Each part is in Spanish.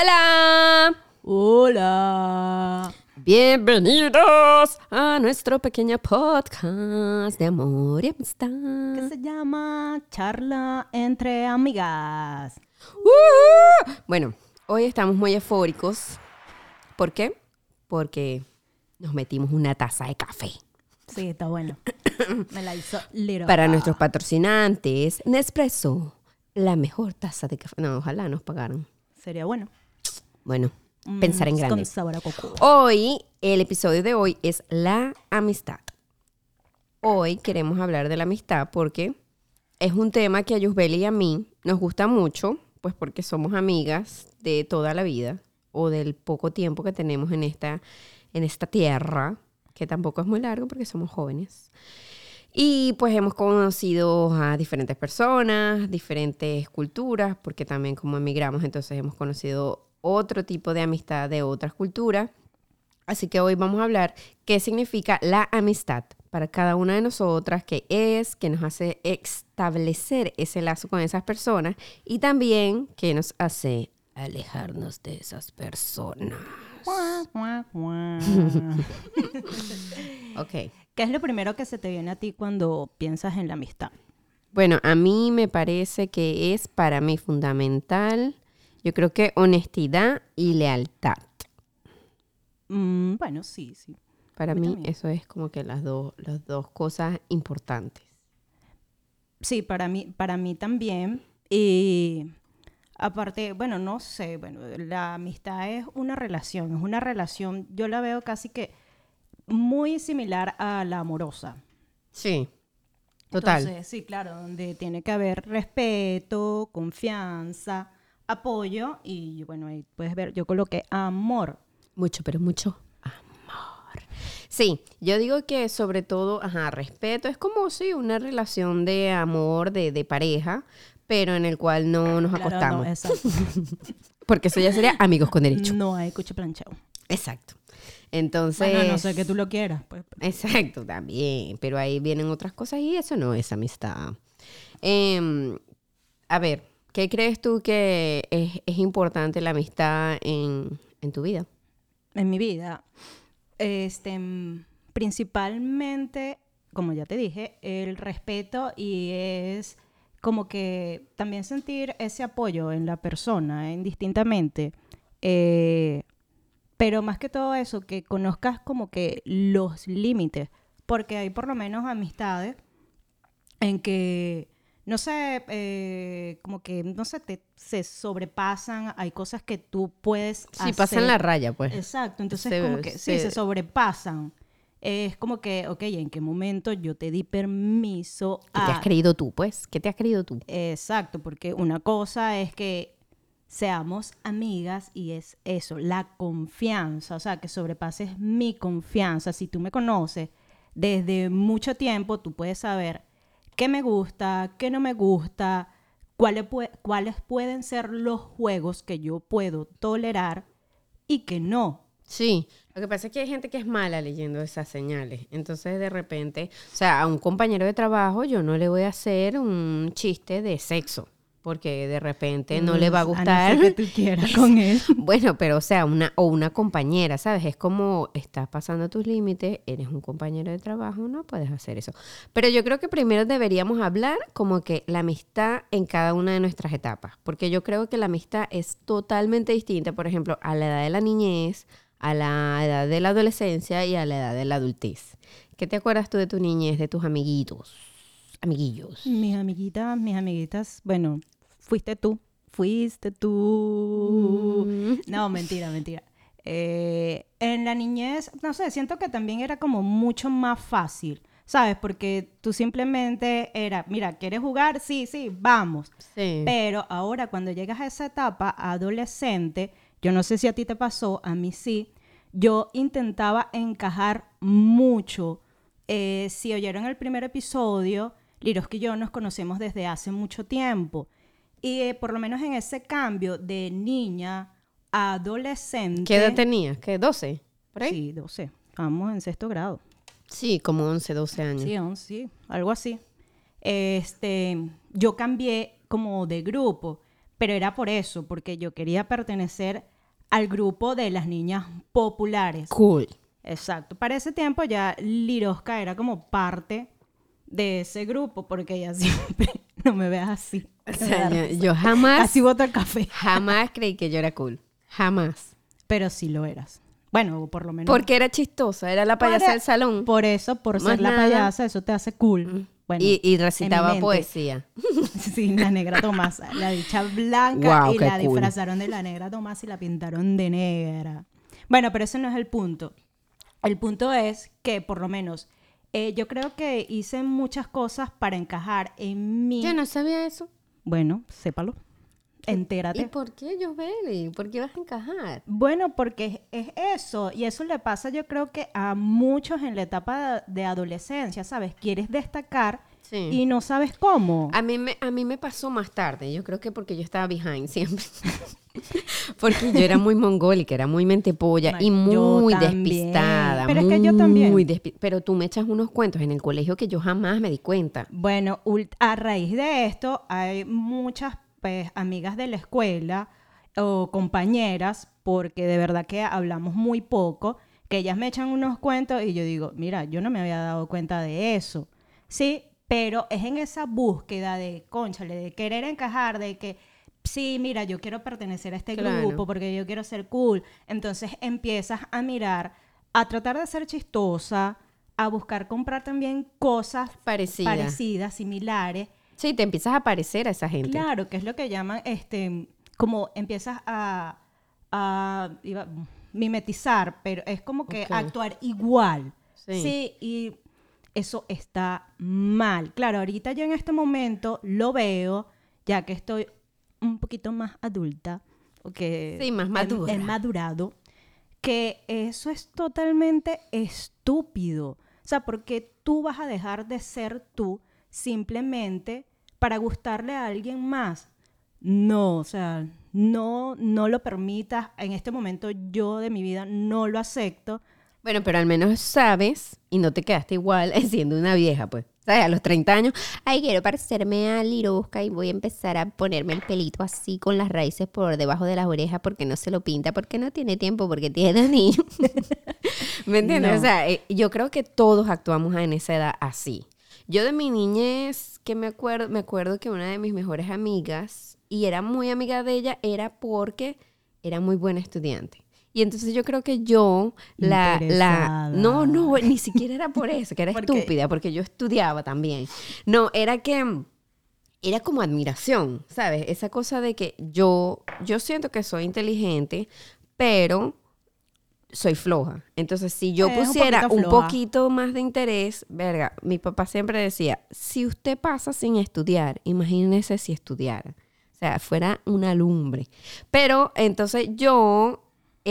Hola. Hola. Bienvenidos a nuestro pequeño podcast de amor y amistad. Que se llama Charla entre amigas. ¡Uh! Bueno, hoy estamos muy eufóricos. ¿Por qué? Porque nos metimos una taza de café. Sí, está bueno. Me la hizo Little. Para nuestros patrocinantes, Nespresso, la mejor taza de café. No, ojalá nos pagaran. Sería bueno. Bueno, Mm, pensar en Con grande. sabor a coco. Hoy, el episodio de hoy es la amistad. Hoy queremos hablar de la amistad porque es un tema que a Yusbeli y a mí nos gusta mucho, pues porque somos amigas de toda la vida o del poco tiempo que tenemos en esta, en esta tierra, que tampoco es muy largo porque somos jóvenes. Y pues hemos conocido a diferentes personas, diferentes culturas, porque también como emigramos, entonces hemos conocido otro tipo de amistad de otras culturas. Así que hoy vamos a hablar qué significa la amistad para cada una de nosotras, qué es, qué nos hace establecer ese lazo con esas personas y también qué nos hace alejarnos de esas personas. Ok. ¿Qué es lo primero que se te viene a ti cuando piensas en la amistad? Bueno, a mí me parece que es para mí fundamental, yo creo que honestidad y lealtad. Mm, bueno, sí, sí. Para mí eso es como que las dos, las dos cosas importantes. Sí, para mí, para mí también. Y aparte, bueno, no sé, bueno, la amistad es una relación, es una relación, yo la veo casi que muy similar a la amorosa. Sí, total. Entonces, sí, claro, donde tiene que haber respeto, confianza, apoyo y bueno, ahí puedes ver, yo coloqué amor. Mucho, pero mucho amor. Sí, yo digo que sobre todo, ajá, respeto es como, sí, una relación de amor, de, de pareja, pero en el cual no nos Claro, acostamos. no, exacto. porque eso ya sería amigos con derecho. No hay cucho planchado. Exacto. Entonces... Bueno, no sé que tú lo quieras, pues. Exacto, también. Pero ahí vienen otras cosas y eso no es amistad. Em, a ver, ¿qué crees tú que es, importante la amistad en, en tu vida? en mi vida, este, principalmente, como ya te dije, el respeto y es como que también sentir ese apoyo en la persona, indistintamente. Eh, pero más que todo eso, que conozcas como que los límites, porque hay por lo menos amistades en que, no sé, eh, como que, no sé, te, se sobrepasan, hay cosas que tú puedes Sí, pasan la raya, pues. Exacto, entonces Se- como que sí, se- sobrepasan. Es como que, ok, ¿en qué momento yo te di permiso ¿Qué te has a... creído tú, pues? ¿Qué te has creído tú? Exacto, porque una cosa es que seamos amigas y es eso, la confianza, o sea, que sobrepases mi confianza. Si tú me conoces desde mucho tiempo, tú puedes saber qué me gusta, qué no me gusta, cuáles, cuáles pueden ser los juegos que yo puedo tolerar y que no. Sí, lo que pasa es que hay gente que es mala leyendo esas señales. Entonces, de repente, o sea, a un compañero de trabajo yo no le voy a hacer un chiste de sexo, porque de repente no le va a Mm, no ser gustar. que tú quieras con él. Bueno, pero o sea, una o una compañera, ¿sabes? Es como estás pasando tus límites, eres un compañero de trabajo, no puedes hacer eso. Pero yo creo que primero deberíamos hablar como que la amistad en cada una de nuestras etapas, porque yo creo que la amistad es totalmente distinta, por ejemplo, a la edad de la niñez, a la edad de la adolescencia y a la edad de la adultez. ¿Qué te acuerdas tú de tu niñez, de tus amiguitos? Amiguillos. Mis amiguitas, mis amiguitas, bueno, fuiste tú, fuiste tú. Mm. No, mentira, mentira. Eh, en la niñez, no sé, siento que también era como mucho más fácil, ¿sabes? Porque tú simplemente era, mira, ¿quieres jugar? Sí, sí, vamos. Sí. Pero ahora cuando llegas a esa etapa adolescente, yo no sé si a ti te pasó, a mí sí, yo intentaba encajar mucho. Eh, si oyeron el primer episodio, Liroski y yo nos conocemos desde hace mucho tiempo. Y eh, por lo menos en ese cambio de niña a adolescente. ¿Qué edad tenías? ¿Qué? ¿12? ¿Por ahí? Sí, 12. Estamos en sexto grado. Sí, como 11, 12 años. Sí, 11, sí, algo así. Este, yo cambié como de grupo, pero era por eso, porque yo quería pertenecer al grupo de las niñas populares. Cool. Exacto. Para ese tiempo ya Liroska era como parte de ese grupo, porque ella siempre no me veas así. O sea, yo, yo jamás, Así bota el café. jamás creí que yo era cool. Jamás. Pero sí lo eras. Bueno, por lo menos. Porque era chistosa, era la payasa del salón. Por eso, por Más ser la payasa, eso te hace cool. Bueno, y, recitaba poesía. Sí, la negra Tomasa. La dicha blanca y la cool. disfrazaron de la negra Tomasa y la pintaron de negra. Bueno, pero ese no es el punto. El punto es que, por lo menos, eh, yo creo que hice muchas cosas para encajar en mi... Yo no sabía eso. Bueno, sépalo. ¿Y Entérate. por qué, Josbeli? ¿Por qué vas a encajar? Bueno, porque es, es eso, y eso le pasa yo creo que a muchos en la etapa de, de adolescencia, ¿sabes? Quieres destacar Sí. y no sabes cómo. A mí, me, a mí me pasó más tarde. Yo creo que porque yo estaba behind siempre. porque yo era muy mongólica, era muy mentepolla y Yo muy despistada. Pero es que yo también. muy Pero tú me echas unos cuentos en el colegio que yo jamás me di cuenta. Bueno, a raíz de esto hay muchas pues, amigas de la escuela o compañeras, porque de verdad que hablamos muy poco, que ellas me echan unos cuentos y yo digo, mira, yo no me había dado cuenta de eso. Sí, pero es en esa búsqueda de, conchale, de querer encajar, de que, sí, mira, yo quiero pertenecer a este Claro. grupo porque yo quiero ser cool. Entonces empiezas a mirar, a tratar de ser chistosa, a buscar comprar también cosas Parecida. parecidas, similares. Sí, te empiezas a parecer a esa gente. Claro, que es lo que llaman, este, como empiezas a, a iba- mimetizar, pero es como que actuar igual. Sí. Sí. y eso está mal. Claro, ahorita yo en este momento lo veo, ya que estoy un poquito más adulta, o que Sí, más he- madura. he madurado, que eso es totalmente estúpido. O sea, porque tú vas a dejar de ser tú simplemente para gustarle a alguien más. No, o sea, no, no lo permitas. En este momento yo de mi vida no lo acepto. Bueno, pero al menos sabes y no te quedaste igual siendo una vieja, pues. ¿Sabes? A los 30 años, ay, quiero parecerme a Lirosca y voy a empezar a ponerme el pelito así con las raíces por debajo de las orejas porque no se lo pinta, porque no tiene tiempo, porque tiene niños. ¿Me entiendes? No. O sea, eh, yo creo que todos actuamos en esa edad así. Yo de mi niñez, que me acuerdo, me acuerdo que una de mis mejores amigas, y era muy amiga de ella, era porque era muy buena estudiante. Y entonces yo creo que yo, la, la, no, no, ni siquiera era por eso, que era ¿Por qué? estúpida, porque yo estudiaba también. No, era que era como admiración, ¿sabes? Esa cosa de que yo, yo siento que soy inteligente, pero soy floja. Entonces, si yo Eh, un pusiera poquito un poquito más de interés, verga, mi papá siempre decía, si usted pasa sin estudiar, imagínese si estudiara. O sea, fuera una lumbre. Pero entonces yo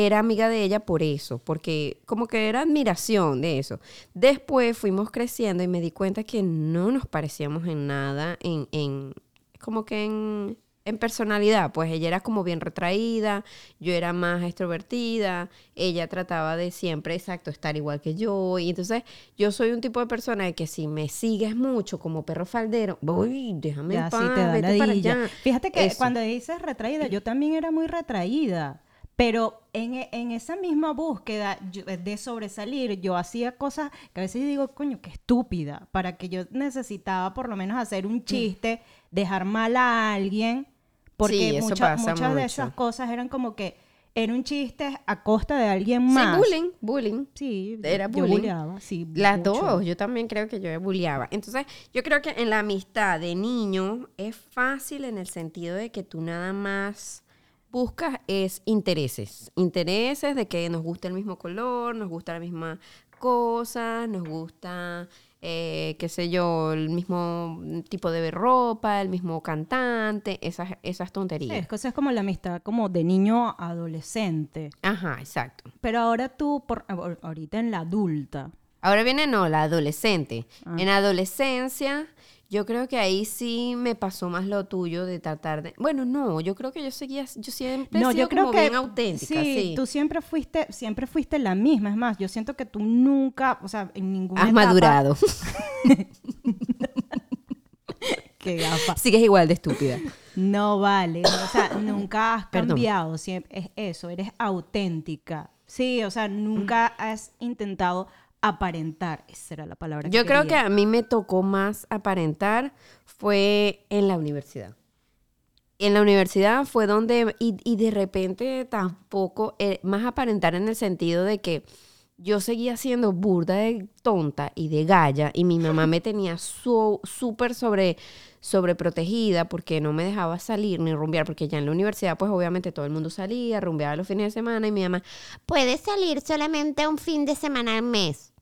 era amiga de ella por eso, porque como que era admiración de eso. Después fuimos creciendo y me di cuenta que no nos parecíamos en nada, en, en como que en, en personalidad. Pues ella era como bien retraída, yo era más extrovertida, ella trataba de siempre, exacto, estar igual que yo. Y entonces yo soy un tipo de persona de que si me sigues mucho como perro faldero, voy, déjame Ya en sí te da vete para allá. Fíjate que Eso. cuando dices retraída, yo también era muy retraída. Pero en, e- en esa misma búsqueda yo- de sobresalir, yo hacía cosas que a veces yo digo, coño, qué estúpida, para que yo necesitaba por lo menos hacer un chiste, dejar mal a alguien, porque Sí, mucha- muchas de esas cosas eran como que era un chiste a costa de alguien Sí, más. bullying, bullying. Sí, Era yo bullying. bulleaba, sí. Las mucho. dos, yo también creo que yo bulleaba. Entonces, yo creo que en la amistad de niño es fácil en el sentido de que tú nada más buscas es intereses. Intereses de que nos gusta el mismo color, nos gusta la misma cosa, nos gusta, eh, qué sé yo, el mismo tipo de ropa, el mismo cantante, esas, esas Sí, tonterías. eso es como la amistad como de niño a adolescente. Ajá, exacto. Pero ahora tú, por, ahor- ahorita en la adulta, Ahora viene, no, la adolescente. Ah. En adolescencia, yo creo que ahí sí me pasó más lo tuyo de tratar de... Bueno, no, yo creo que yo seguía, yo siempre he no, sido yo creo como que bien auténtica, sí. tú siempre fuiste, siempre fuiste la misma. Es más, yo siento que tú nunca, o sea, en ninguna Has etapa- madurado. Qué gafa. Sigues igual de estúpida. No vale. O sea, nunca has Perdón. cambiado. Siempre es eso, eres auténtica. Sí, o sea, nunca has intentado aparentar. Esa era la palabra. Yo creo que a mí me tocó más aparentar fue en la universidad. En la universidad fue donde, y, y de repente tampoco, eh, más aparentar en el sentido de que yo seguía siendo burda de tonta y de galla y mi mamá me tenía súper sobre, sobreprotegida porque no me dejaba salir ni rumbear, porque ya en la universidad pues obviamente todo el mundo salía, rumbeaba los fines de semana y mi mamá, puedes salir solamente un fin de semana al mes.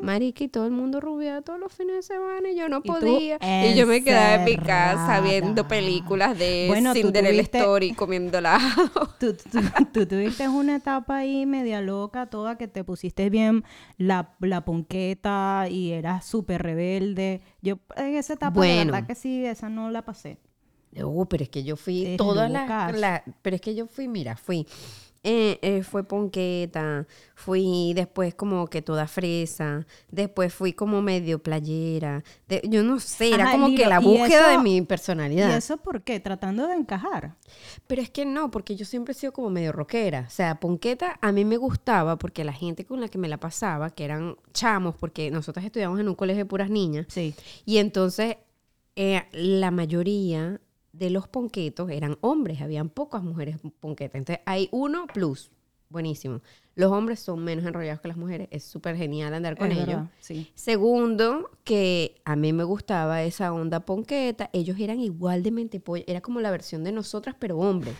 Marica, y todo el mundo rumbeaba todos los fines de semana y yo no podía. Y yo me quedaba en mi casa viendo películas de Bueno, Cinderella tuviste- Story comiendo helado. Tú, tú- tú tuviste una etapa ahí media loca, toda que te pusiste bien la, la ponqueta y eras súper rebelde. Yo en esa etapa, Bueno. verdad que sí, esa no la pasé. Oh, pero es que yo fui todas las... la- pero es que yo fui, mira, fui... eh, eh, fue ponqueta, fui después como que toda fresa, después fui como medio playera, de- yo no sé, era Ajá, como que la y búsqueda de mi ¿Y personalidad. eso por qué? Tratando de encajar. Pero es que no, porque yo siempre he sido como medio rockera. O sea, Ponqueta a mí me gustaba porque la gente con la que me la pasaba, que eran chamos, porque nosotros estudiamos en un colegio de puras niñas, Sí. y entonces eh, la mayoría de los ponquetos eran hombres, habían pocas mujeres ponquetas. Entonces hay uno plus, buenísimo. Los hombres son menos enrollados que las mujeres, es súper genial andar con es ellos. verdad, sí. Segundo, que a mí me gustaba esa onda ponqueta. Ellos eran igual de mentepollos. Era como la versión de nosotras, pero hombres.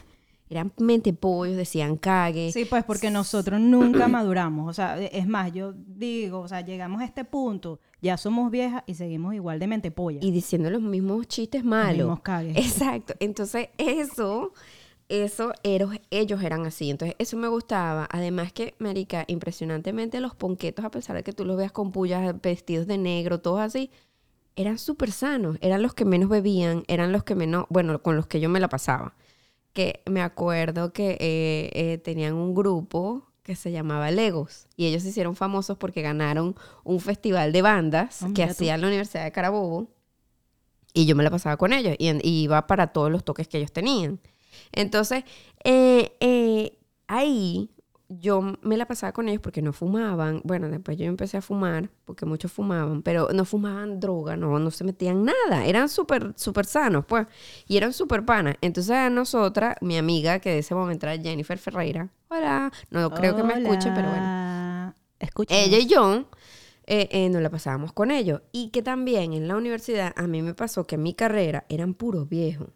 Eran mentepollos, decían cague. Sí, pues porque nosotros nunca maduramos. O sea, es más, yo digo, o sea, llegamos a este punto, ya somos viejas y seguimos igual de mentepolla. Y diciendo los mismos chistes malos. mismos cagues. Exacto. Entonces, eso, eso, eros- ellos eran así. Entonces, eso me gustaba. Además que, marica, impresionantemente los ponquetos, a pesar de que tú los veas con pullas, vestidos de negro, todos así, eran súper sanos. Eran los que menos bebían, eran los que menos, bueno, con los que yo me la pasaba. Que me acuerdo que eh, eh, tenían un grupo que se llamaba Legos y ellos se hicieron famosos porque ganaron un festival de bandas Ah, que hacía la Universidad de Carabobo y yo me la pasaba con ellos y, iba para todos los toques que ellos tenían. Entonces, eh, ahí yo me la pasaba con ellos porque no fumaban. Bueno, después yo empecé a fumar porque muchos fumaban, pero no fumaban droga, no, no se metían nada. Eran súper, súper sanos, pues. Y eran súper panas. Entonces a nosotras, mi amiga, que de ese momento era Jennifer Ferreira, hola, no creo que me escuche, pero bueno. Ella y yo eh, eh, nos la pasábamos con ellos. Y que también en la universidad a mí me pasó que en mi carrera eran puros viejos.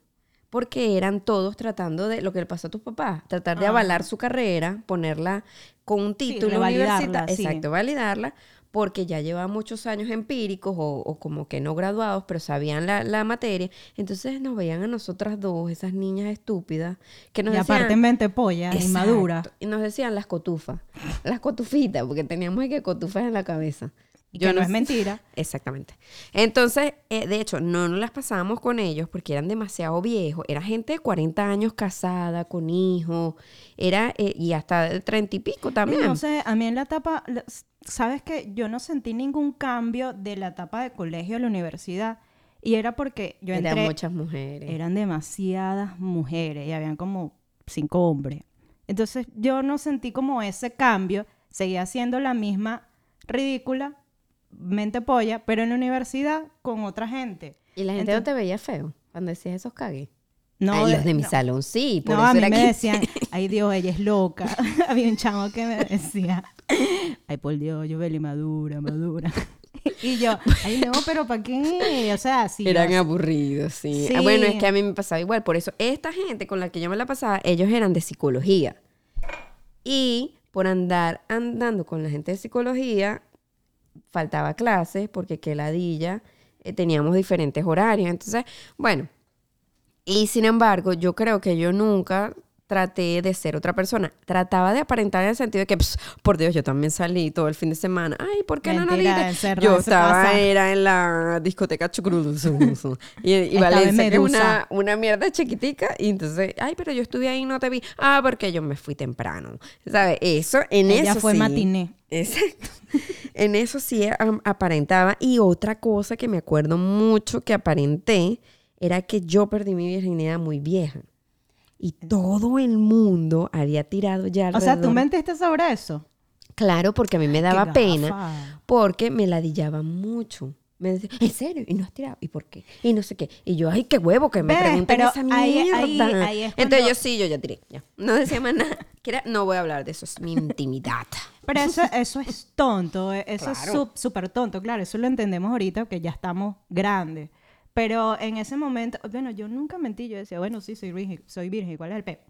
Porque eran todos tratando de lo que le pasó a tus papás, tratar de Ah. avalar su carrera, ponerla con un Sí, título revalidarla, universitario. sí. Exacto, validarla, porque ya llevaba muchos años empíricos o, o como que no graduados, pero sabían la, la materia. Entonces nos veían a nosotras dos, esas niñas estúpidas, que nos y decían... aparte mentepolla, Exacto. inmadura. Y nos decían las cotufas, las cotufitas, porque teníamos que cotufas en la cabeza. Y que no es mentira. Exactamente. Entonces, eh, de hecho, no nos las pasábamos con ellos porque eran demasiado viejos. Era gente de 40 años casada, con hijos, era, eh, y hasta de 30 y pico también. No sé, a mí en la etapa, sabes que yo no sentí ningún cambio de la etapa de colegio a la universidad. Y era porque yo Eran entré, muchas mujeres. eran demasiadas mujeres y habían como cinco hombres. Entonces yo no sentí como ese cambio, seguía siendo la misma ridícula, mente polla, pero en la universidad con otra gente. y la gente no te veía feo cuando decías esos cagues. No, Ay, los de mi no. salón, sí. Por No, eso a mí era me decían, ay Dios, ella es loca. Había un chamo que me decía, ay por Dios, yo veli madura, madura. y yo, ay no, pero ¿para qué? O sea, sí. Eran yo- aburridos, sí. Sí. Ah, Bueno, es que a mí me pasaba igual. Por eso, esta gente con la que yo me la pasaba, ellos eran de psicología. Y por andar andando con la gente de psicología, faltaba clases porque que ladilla, eh, teníamos diferentes horarios. Entonces, bueno. Y sin embargo, yo creo que yo nunca traté de ser otra persona. Trataba de aparentar en el sentido de que, "Ps, por Dios, yo también salí todo el fin de semana. Ay, ¿por qué no Mentira, encerrada Yo estaba, era en la discoteca Chucruduzu. y, y Valencia, que es una, una mierda chiquitica. Y entonces, ay, pero yo estuve ahí y no te vi. Ah, porque yo me fui temprano. ¿Sabes? Eso, en Ella eso fue sí. matiné. Exacto. en eso sí aparentaba. Y otra cosa que me acuerdo mucho que aparenté era que yo perdí mi virginidad muy vieja. Y todo el mundo había tirado ya O sea, ¿tú alrededor. mentiste sobre eso? Claro, porque a mí me daba pena, porque me ladillaba mucho. Me decía, ¿en serio? ¿Y no has tirado? ¿Y por qué? Y no sé qué. Y yo, ay, qué huevo que me Pero esa ahí- mierda. ahí- ahí es Entonces yo sí, yo ya tiré. Ya. No decía más nada. No voy a hablar de eso, es mi intimidad. Pero eso, eso es tonto, eh, eso es Claro. súper tonto, claro, eso lo entendemos ahorita que ya estamos grandes. Pero en ese momento, bueno, yo nunca mentí, yo decía, bueno, sí, soy virgen, soy virgen, ¿cuál es el pe?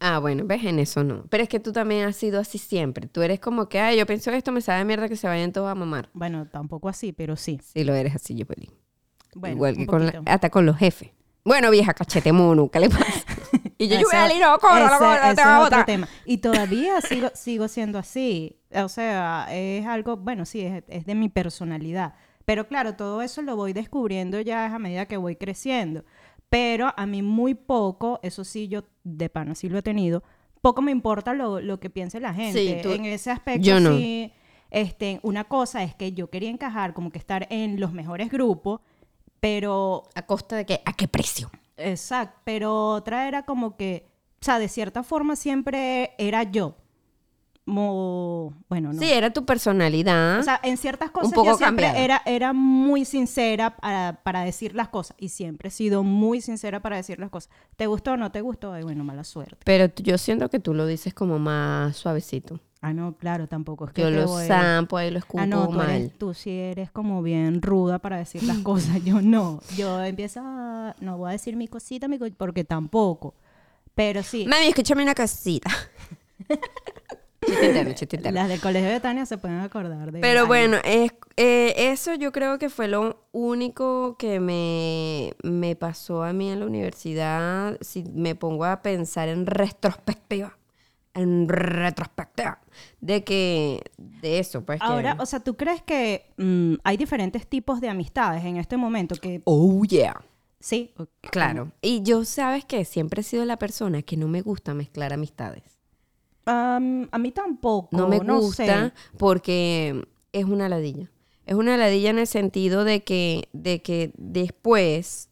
Ah, bueno, ves, en eso no. Pero es que tú también has sido así siempre. Tú eres como que, ay, yo pienso esto, me sabe mierda que se vayan todos a mamar. Bueno, tampoco así, pero sí. Sí, lo eres así, yo peli. Bueno, Igual que con la- hasta con los jefes. Bueno, vieja cachete mono, ¿qué le pasa? y yo, Ese- no, corra, ese- ese te va a botar. tema. Y todavía sigo, sigo siendo así. O sea, es algo, bueno, sí, es, es de mi personalidad. Pero claro, todo eso lo voy descubriendo ya a medida que voy creciendo. Pero a mí muy poco, eso sí, yo de pana sí lo he tenido, poco me importa lo, lo que piense la gente. Sí, tú- en ese aspecto yo no. sí. Este, una cosa es que yo quería encajar, como que estar en los mejores grupos, pero ¿A costa de qué? ¿A qué precio? Exacto, pero otra era como que, o sea, de cierta forma siempre era yo. Mo- bueno, no. Sí, era tu personalidad. O sea, en ciertas cosas poco yo siempre cambiada. era, era muy sincera para, para decir las cosas. Y siempre he sido muy sincera para decir las cosas. ¿Te gustó o no te gustó? Ay, bueno, mala suerte. pero yo siento que tú lo dices como más suavecito. Ah, no, claro, tampoco es que Yo lo zampo, ahí lo escupo Ah, no, tú, mal. eres, tú sí eres como bien ruda para decir las cosas. Yo no. Yo empiezo a... No voy a decir mi cosita, mi co- porque tampoco. Pero sí. Mami, escúchame una casita. chiste interno, chiste interno. Las del colegio de Tania se pueden acordar de Pero bueno, es, eh, eso yo creo que fue lo único que me, me pasó a mí en la universidad. Si me pongo a pensar en retrospectiva, en retrospectiva, de que, de eso, pues que- Ahora, o sea, ¿tú crees que mm, hay diferentes tipos de amistades en este momento? Que oh yeah. sí, Claro. Y yo, ¿sabes que Siempre he sido la persona que no me gusta mezclar amistades. Am, a mí tampoco. No me no gusta sé. porque es una ladilla. Es una ladilla en el sentido de que, de que después,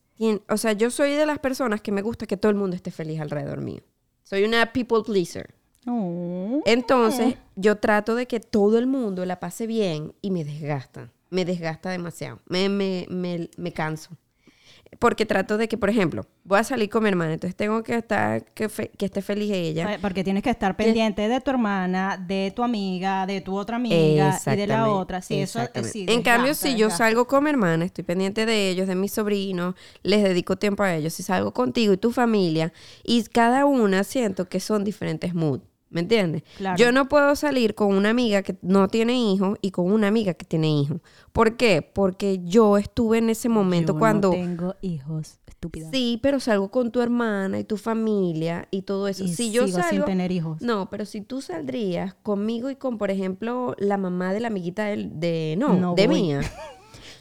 o sea, yo soy de las personas que me gusta que todo el mundo esté feliz alrededor mío. Soy una people pleaser. No. Entonces, yo trato de que todo el mundo la pase bien y me desgasta. Me desgasta demasiado. Me, me, me, me canso. Porque trato de que, por ejemplo, voy a salir con mi hermana, entonces tengo que estar, que, fe- que esté feliz ella. Porque tienes que estar pendiente de tu hermana, de tu amiga, de tu otra amiga y de la otra. Sí, eso sí. En cambio, desgasta, si yo salgo con mi hermana, estoy pendiente de ellos, de mis sobrinos, les dedico tiempo a ellos. Si salgo contigo y tu familia, y cada una siento que son diferentes moods. ¿Me entiendes? Claro. Yo no puedo salir con una amiga que no tiene hijos y con una amiga que tiene hijos. ¿Por qué? Porque yo estuve en ese momento Yo cuando... No tengo hijos, estúpida. Sí, pero salgo con tu hermana y tu familia y todo eso. Y si yo sigo sin tener hijos. no, pero si tú saldrías conmigo y con, por ejemplo, la mamá de la amiguita de, no, No de voy. mía.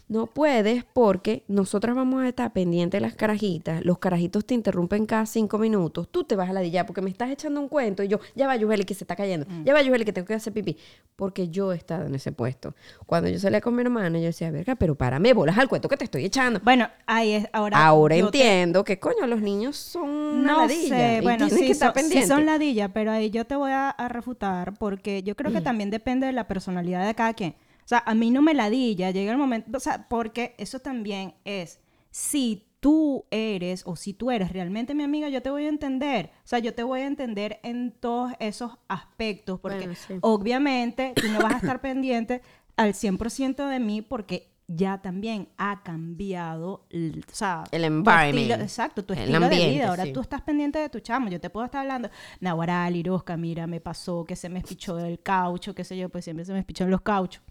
No puedes porque nosotras vamos a estar pendientes de las carajitas. Los carajitos te interrumpen cada cinco minutos. Tú te vas a la porque me estás echando un cuento y yo, ya va Yubeli que se está cayendo. Mm. Ya va Yubeli que tengo que hacer pipí. Porque yo he estado en ese puesto. Cuando yo salía con mi hermana, yo decía, verga, pero párame bolas al cuento que te estoy echando. Bueno, ahí es ahora. Ahora te- entiendo que, coño, los niños son No ladilla sé, bueno, sí, que estar son, sí son ladilla, pero ahí yo te voy a, a refutar porque yo Mm. creo que también depende de la personalidad de cada quien. O sea, a mí no me ladilla, llega el momento, o sea, porque eso también es, si tú eres o si tú eres realmente mi amiga, yo te voy a entender. O sea, yo te voy a entender en todos esos aspectos, porque Bueno, sí. obviamente tú no vas a estar pendiente al 100% de mí porque ya también ha cambiado el, o sea, El tu environment, estilo- exacto, tu estilo de ambiente, vida. Ahora sí. tú estás pendiente de tu chamo. Yo te puedo estar hablando, Nahuara, Lirosca, mira, me pasó que se me espichó el caucho, qué sé yo, pues siempre se me espichó los cauchos.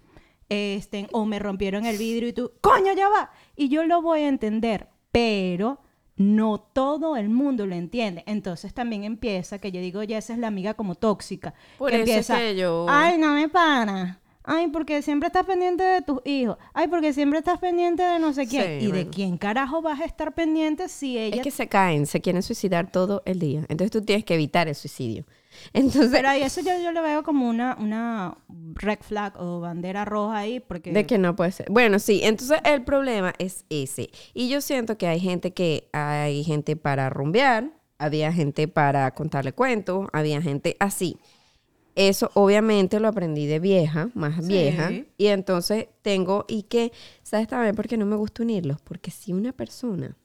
Este, o me rompieron el vidrio y tú, coño, ya va. Y yo lo voy a entender, pero no todo el mundo lo entiende. Entonces también empieza que yo digo, ya esa es la amiga como tóxica. Por que eso es empieza, que yo- Ay, no me para. Ay, porque siempre estás pendiente de tus hijos. Ay, porque siempre estás pendiente de no sé quién. Sí, ¿Y de quién carajo vas a estar pendiente si ella Es que se caen, se quieren suicidar todo el día. Entonces tú tienes que evitar el suicidio. Entonces, Pero ahí eso yo, yo lo veo como una, una red flag o bandera roja ahí, porque... De que no puede ser. Bueno, sí, entonces el problema es ese. Y yo siento que hay gente que hay gente para rumbear, había gente para contarle cuentos, había gente así. Eso obviamente lo aprendí de vieja, más Sí. vieja. Y entonces tengo, y que, ¿sabes también por qué no me gusta unirlos? Porque si una persona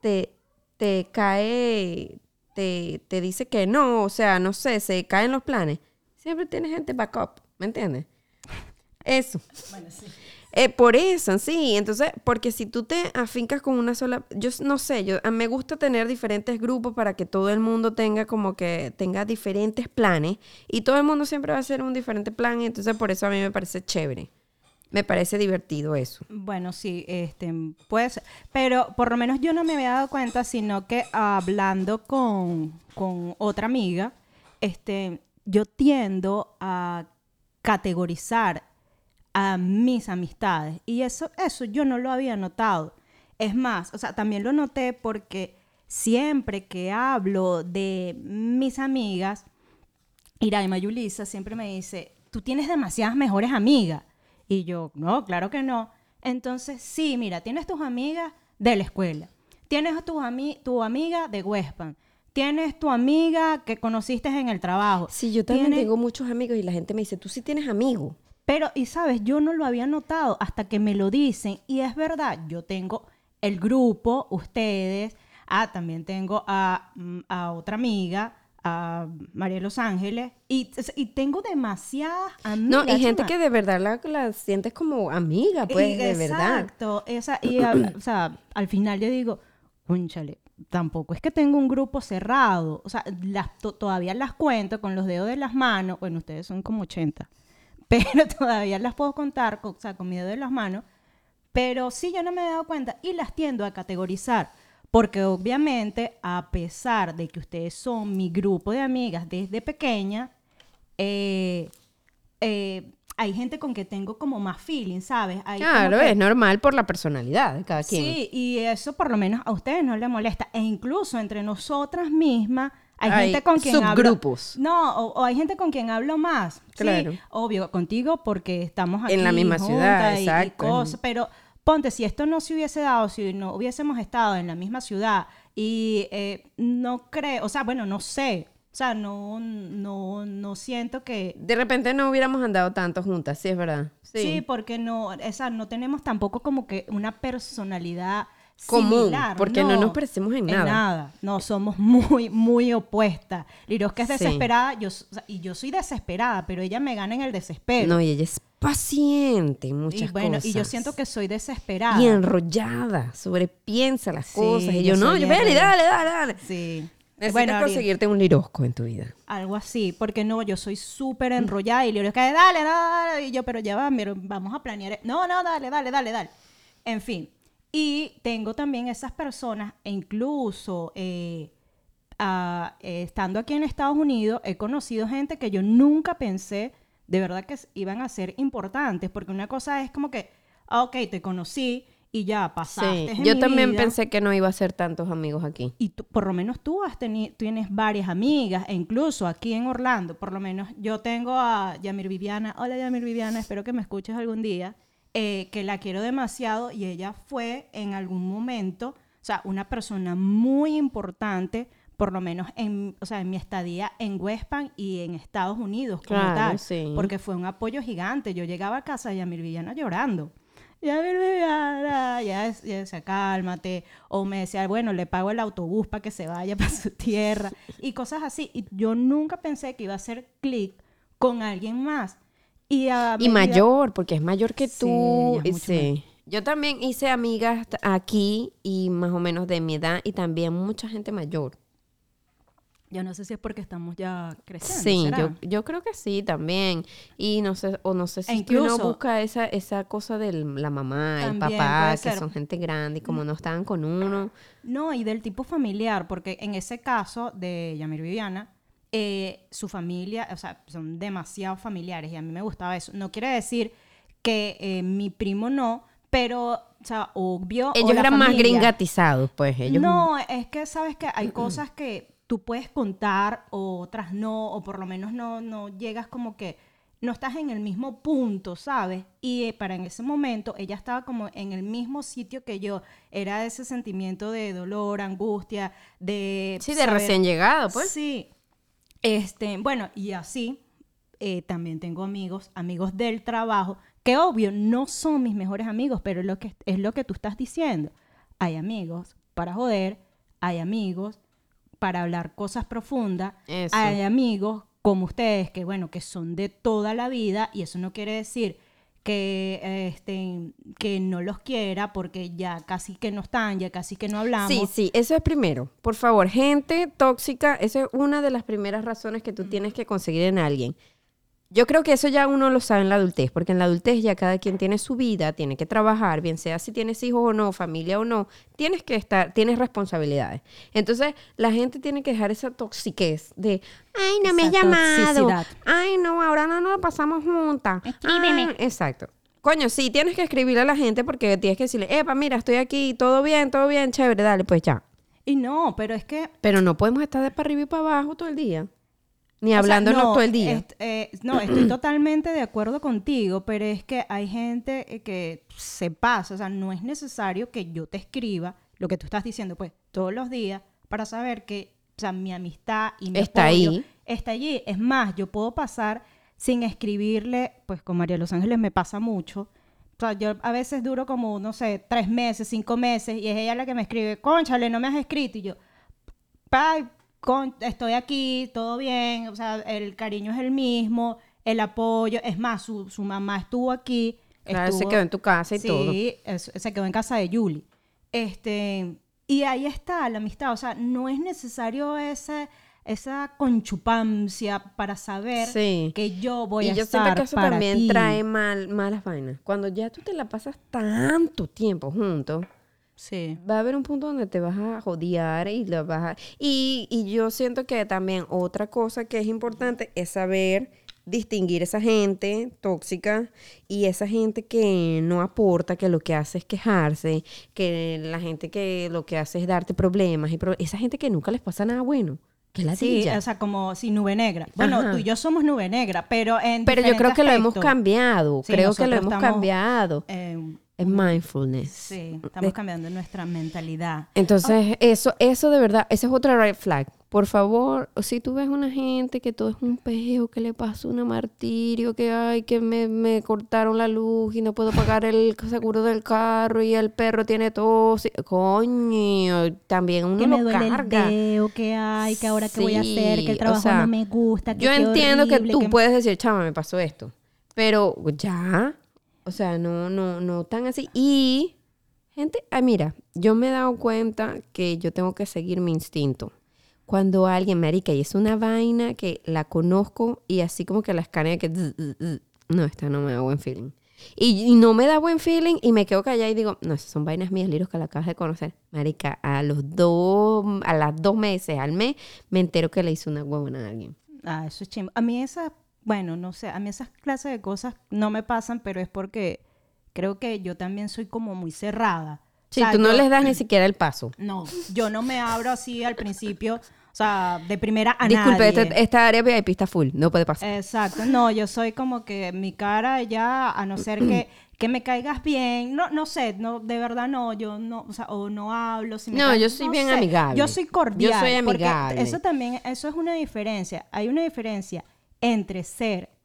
te, te cae, te, te dice que no, o sea, no sé, se caen los planes, siempre tienes gente backup, ¿me entiendes? Eso. Bueno, sí. Eh, por eso, sí. Entonces, porque si tú te afincas con una sola, yo no sé, yo a- me gusta tener diferentes grupos para que todo el mundo tenga como que tenga diferentes planes y todo el mundo siempre va a hacer un diferente plan y entonces por eso a mí me parece chévere. Me parece divertido eso. Bueno, sí, este, puede ser. Pero por lo menos yo no me había dado cuenta, sino que hablando con, con otra amiga, este, yo tiendo a categorizar a mis amistades. Y eso, eso yo no lo había notado. Es más, o sea, también lo noté porque siempre que hablo de mis amigas, Iraima Yulisa siempre me dice, tú tienes demasiadas mejores amigas. Y yo, no, claro que no. Entonces, sí, mira, tienes tus amigas de la escuela. Tienes tu, ami- tu amiga de Westpan. Tienes tu amiga que conociste en el trabajo. Sí, yo también Tienes- tengo muchos amigos y la gente me dice, tú sí tienes amigos. Pero, y sabes, yo no lo había notado hasta que me lo dicen. Y es verdad, yo tengo el grupo, ustedes. Ah, también tengo a, mm, a otra amiga, a María de Los Ángeles. Y, y tengo demasiadas No, amigas. y gente chama. que de verdad la, la sientes como amiga, pues, Y- de verdad. Exacto. Esa, y o sea, al final yo digo, cónchale, tampoco es que tengo un grupo cerrado. O sea, las, to- todavía las cuento con los dedos de las manos. Bueno, ustedes son como 80. Pero todavía las puedo contar, con, o sea, con mi dedo de las manos. Pero sí, yo no me he dado cuenta y las tiendo a categorizar. Porque obviamente, a pesar de que ustedes son mi grupo de amigas desde pequeña, eh, eh, hay gente con que tengo como más feeling, ¿sabes? Hay Claro, que- es normal por la personalidad de cada quien. Sí, y eso por lo menos a ustedes no les molesta. E incluso entre nosotras mismas hay, Hay gente con quien hablo- subgrupos. No, o, o hay gente con quien hablo más. Sí, Claro. obvio, contigo porque estamos aquí En la misma ciudad, juntas y- exacto. cosas, pero ponte, si esto no se hubiese dado, si no hubiésemos estado en la misma ciudad y eh, no creo, o sea, bueno, no sé, o sea, no, no, no siento que... De repente no hubiéramos andado tanto juntas, sí, es verdad. Sí. Sí, porque no, esa, no tenemos tampoco como que una personalidad Común, similar, porque no nos parecemos en nada. No, somos muy, muy opuestas. Lirosca es Sí. desesperada yo, y yo soy desesperada, pero ella me gana en el desespero. No, y ella es paciente en muchas y bueno, cosas. y yo siento que soy desesperada. Y enrollada, sobrepiensa las Sí, cosas. Y yo yo, no, yo, dale, dale, dale, dale. Sí. Necesitas Bueno, conseguirte un lirosco en tu vida. algo así, porque no, yo soy súper enrollada y Lirosca, dale, dale, dale, y yo, pero ya va, vamos a planear. No, no, dale, dale, dale, dale. En fin. Y tengo también esas personas, e incluso eh, estando aquí en Estados Unidos, he conocido gente que yo nunca pensé de verdad que iban a ser importantes, porque una cosa es como que, ah, ok, te conocí y ya pasaste. Sí, en yo mi también vida. pensé que no iba a ser tantos amigos aquí. Y tú- por lo menos tú has teni- tienes varias amigas, e incluso aquí en Orlando, por lo menos yo tengo a Yamir Viviana. Hola Yamir Viviana, espero que me escuches algún día, eh, que la quiero demasiado y ella fue en algún momento, o sea, una persona muy importante, por lo menos en, o sea, en mi estadía en Westpan y en Estados Unidos como Claro, tal, sí. porque fue un apoyo gigante. Yo llegaba a casa de Yamir Viviana llorando. Yamir Viviana, ya, ya decía, cálmate. O me decía, bueno, le pago el autobús para que se vaya para su tierra. Y cosas así. Y yo nunca pensé que iba a hacer clic con alguien más. Y, a Y medida- mayor, porque es mayor que tú. sí. Yo también hice amigas aquí y más o menos de mi edad y también mucha gente mayor. Yo no sé si es porque estamos ya creciendo. Sí, ¿será? yo, yo creo que sí también. Y no sé, o no sé si E es que uno incluso- busca esa, esa cosa de la mamá, el papá, que ser. son gente grande y como no estaban con uno. No, y del tipo familiar, porque en ese caso de Yamir Viviana, eh, su familia, o sea, son demasiado familiares y a mí me gustaba eso. No quiere decir que eh, mi primo no, pero, o sea, obvio. Ellos eran más gringatizados, pues ellos. No, es que sabes que hay cosas que tú puedes contar, o otras no, o por lo menos no, no llegas como que no estás en el mismo punto, ¿sabes? Y eh, para en ese momento ella estaba como en el mismo sitio que yo. Era ese sentimiento de dolor, angustia, de... Sí, de saber- recién llegado, pues. Sí. Este, bueno, y así eh, también tengo amigos, amigos del trabajo, que obvio no son mis mejores amigos, pero es lo que, es lo que tú estás diciendo. Hay amigos para joder, hay amigos para hablar cosas profundas, Eso. hay amigos como ustedes que, bueno, que son de toda la vida y eso no quiere decir que, eh, este, que no los quiera porque ya casi que no están, ya casi que no hablamos. Sí, sí, eso es primero. Por favor, gente tóxica, esa es una de las primeras razones que tú tienes que conseguir en alguien. Yo creo que eso ya uno lo sabe en la adultez, porque en la adultez ya cada quien tiene su vida, tiene que trabajar, bien sea si tienes hijos o no, familia o no, tienes que estar, tienes responsabilidades. Entonces, la gente tiene que dejar esa toxiquez de, ay, no me has llamado, toxicidad. ay, no, ahora no nos la pasamos juntas. Escríbeme. Ah, exacto. Coño, sí, tienes que escribirle a la gente porque tienes que decirle, epa, mira, estoy aquí, todo bien, todo bien, chévere, dale, pues ya. Y no, pero es que Pero no podemos estar de para arriba y para abajo todo el día. Ni O sea, no, todo el día. est- eh, no, estoy totalmente de acuerdo contigo, pero es que hay gente eh, que se pasa, o sea, no es necesario que yo te escriba lo que tú estás diciendo, pues, todos los días para saber que, o sea, mi amistad y mi Está apoyo ahí. está allí. Es más, yo puedo pasar sin escribirle, pues con María de Los Ángeles me pasa mucho. O sea, yo a veces duro como, no sé, tres meses, cinco meses, y es ella la que me escribe, conchale, no me has escrito, y yo, Pai, con- estoy aquí, todo bien, o sea, el cariño es el mismo, el apoyo, es más, su, su mamá estuvo aquí. Claro, se quedó en tu casa y sí, todo. es- se quedó en casa de Julie. Este, y ahí está la amistad, o sea, no es necesario ese, esa conchupancia para saber Sí. que yo voy y a yo estar siento que eso para también ti. trae mal, malas vainas. Cuando ya tú te la pasas tanto tiempo juntos, Sí. va a haber un punto donde te vas a jodiar y lo vas a... Y, y yo siento que también otra cosa que es importante es saber distinguir esa gente tóxica y esa gente que no aporta, que lo que hace es quejarse, que la gente que lo que hace es darte problemas y pro- esa gente que nunca les pasa nada bueno, que es la Sí, o sea, como si nube negra. Bueno, Ajá. tú y yo somos nube negra, pero en Pero yo creo que lo hemos cambiado, Sí, creo que lo hemos estamos, cambiado. Eh, Es mindfulness. sí, estamos cambiando nuestra mentalidad. Entonces, eso, eso de verdad, esa es otra red flag. Por favor, si tú ves una gente que todo es un peo, que le pasó una martirio, que ay, que me, me cortaron la luz y no puedo pagar el seguro del carro y el perro tiene tos. y- Coño, también uno que lo me duele carga. el dedo, que hay, que ahora qué voy a hacer, que Sí, el o trabajo sea, no me gusta, que Yo entiendo que horrible, tú que- puedes decir, chama, me pasó esto. Pero ya, o sea, no, no, no tan así. Y, gente, ah, mira, yo me he dado cuenta que yo tengo que seguir mi instinto. Cuando alguien, marica, y es una vaina que la conozco y así como que la escanea que... No, esta no me da buen feeling. Y, y no me da buen feeling y me quedo callada y digo, no, esas son vainas mías, liros que la acabas de conocer. Marica, a los dos, a las dos meses, al mes, me entero que le hice una huevona a alguien. Ah, eso es chimbo. A mí esas, bueno, no sé, a mí esas clases de cosas no me pasan, pero es porque creo que yo también soy como muy cerrada. Sí, O sea, tú no yo- les das ni siquiera el paso. No, yo no me abro así al principio, o sea, de primera a Disculpe, nadie. este- esta área VIP está full, no puede pasar. Exacto, no, yo soy como que mi cara ya, a no ser que, que me caigas bien, no, no sé, no, de verdad no, yo no, o sea, o no hablo. Si me No, yo soy bien sé, amigable. Yo soy cordial. Yo soy porque amigable. Eso también, eso es una diferencia. Hay una diferencia entre ser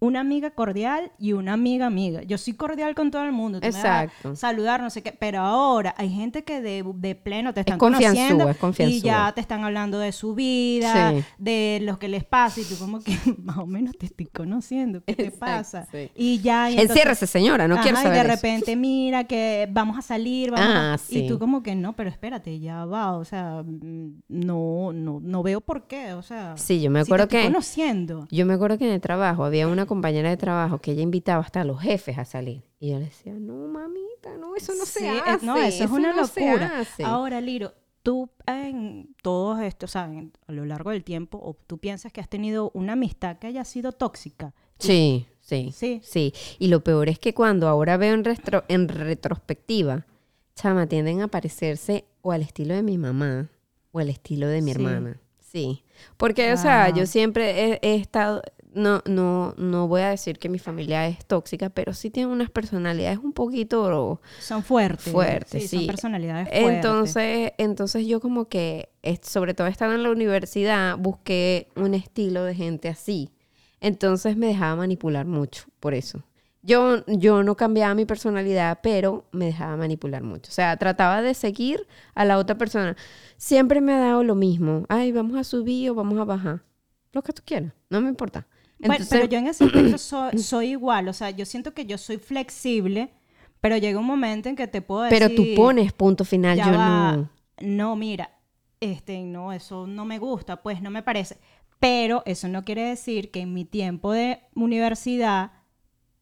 una amiga cordial y una amiga amiga. Yo soy cordial con todo el mundo. tú me vas a Exacto. saludar, no sé qué. Pero ahora hay gente que de, de pleno te están confianzúa, conociendo es y ya te están hablando de su vida, Sí. de lo que les pasa y tú como que más o menos te estoy conociendo. ¿Qué te Exacto, pasa? sí. Y ya... y entonces- Enciérrese, señora, no quiero Ajá, saber Y de eso. repente, mira que vamos a salir, vamos a- Ah, sí. Y tú como que no, pero espérate, ya va, o sea, no, no, no veo por qué, o sea... Sí, yo me si te acuerdo estoy que- conociendo. Yo me acuerdo que en el trabajo había una compañera de trabajo que ella invitaba hasta a los jefes a salir. Y yo le decía, no, mamita, no, eso no se hace. no, eso es una no locura. hace". Ahora, Liro, tú en todos estos, o sea, en- a lo largo del tiempo, o tú piensas que has tenido una amistad que haya sido tóxica. Sí, sí, Sí. sí. Y lo peor es que cuando ahora veo en, retro- en retrospectiva, chama, tienden a parecerse o al estilo de mi mamá o al estilo de mi Sí. hermana. Sí, porque, o sea, yo siempre he, he estado, no, no, no voy a decir que mi familia es tóxica, pero sí tienen unas personalidades un poquito Son fuertes. fuertes, sí. Son personalidades fuertes. Entonces, entonces yo como que, es- sobre todo estando en la universidad, busqué un estilo de gente así. Entonces me dejaba manipular mucho por eso. Yo, yo no cambiaba mi personalidad, pero me dejaba manipular mucho. O sea, trataba de seguir a la otra persona. Siempre me ha dado lo mismo. Ay, vamos a subir o vamos a bajar. Lo que tú quieras. No me importa. Bueno, pero yo en ese aspecto soy, soy igual. O sea, yo siento que yo soy flexible, pero llega un momento en que te puedo decir... pero tú pones punto final, yo va, no. No, mira, este, no, eso no me gusta, pues no me parece. Pero eso no quiere decir que en mi tiempo de universidad